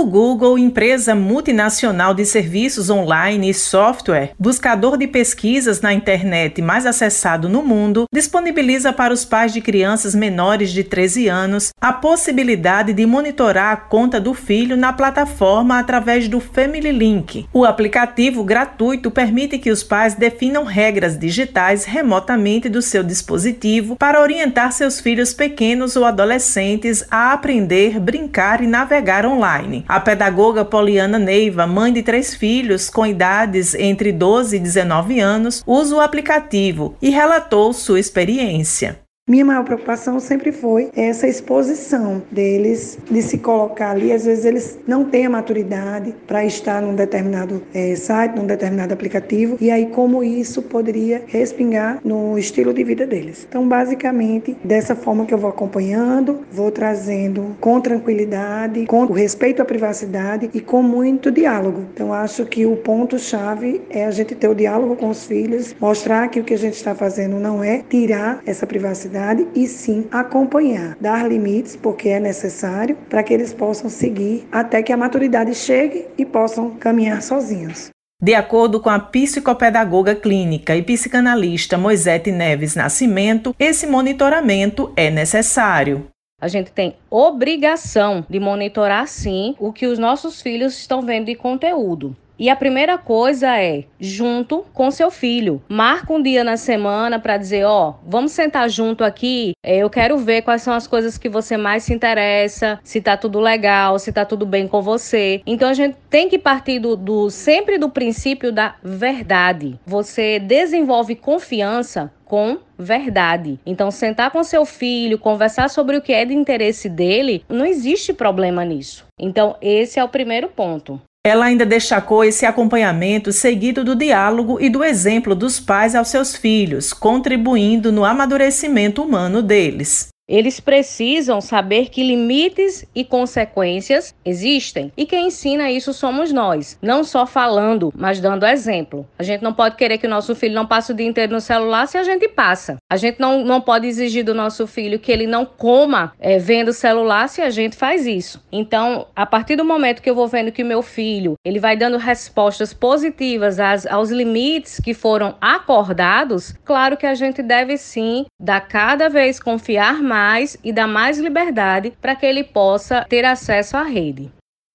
O Google, empresa multinacional de serviços online e software, buscador de pesquisas na internet mais acessado no mundo, disponibiliza para os pais de crianças menores de 13 anos a possibilidade de monitorar a conta do filho na plataforma através do Family Link. O aplicativo gratuito permite que os pais definam regras digitais remotamente do seu dispositivo para orientar seus filhos pequenos ou adolescentes a aprender, brincar e navegar online. A pedagoga Poliana Neiva, mãe de três filhos com idades entre 12 e 19 anos, usa o aplicativo e relatou sua experiência. Minha maior preocupação sempre foi essa exposição deles, de se colocar ali. Às vezes eles não têm a maturidade para estar num determinado é, site, num determinado aplicativo, e aí como isso poderia respingar no estilo de vida deles. Então, basicamente, dessa forma que eu vou acompanhando, vou trazendo com tranquilidade, com o respeito à privacidade e com muito diálogo. Então, acho que o ponto-chave é a gente ter o diálogo com os filhos, mostrar que o que a gente está fazendo não é tirar essa privacidade e sim acompanhar, dar limites, porque é necessário, para que eles possam seguir até que a maturidade chegue e possam caminhar sozinhos. De acordo com a psicopedagoga clínica e psicanalista Moisete Neves Nascimento, esse monitoramento é necessário. A gente tem obrigação de monitorar sim o que os nossos filhos estão vendo de conteúdo. E a primeira coisa é junto com seu filho. Marca um dia na semana para dizer, ó, oh, vamos sentar junto aqui. É, eu quero ver quais são as coisas que você mais se interessa, se tá tudo legal, se tá tudo bem com você. Então a gente tem que partir do, do sempre do princípio da verdade. Você desenvolve confiança com verdade. Então, sentar com seu filho, conversar sobre o que é de interesse dele, não existe problema nisso. Então, esse é o primeiro ponto. Ela ainda destacou esse acompanhamento seguido do diálogo e do exemplo dos pais aos seus filhos, contribuindo no amadurecimento humano deles. Eles precisam saber que limites e consequências existem. E quem ensina isso somos nós, não só falando, mas dando exemplo. A gente não pode querer que o nosso filho não passe o dia inteiro no celular se a gente passa. A gente não, não pode exigir do nosso filho que ele não coma é, vendo o celular se a gente faz isso. Então, a partir do momento que eu vou vendo que meu filho ele vai dando respostas positivas às, aos limites que foram acordados, claro que a gente deve sim dar cada vez confiar mais mais e dar mais liberdade para que ele possa ter acesso à rede.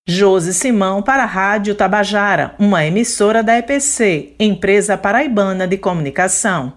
Josi Simão para a Rádio Tabajara, uma emissora da EPC, Empresa Paraibana de Comunicação.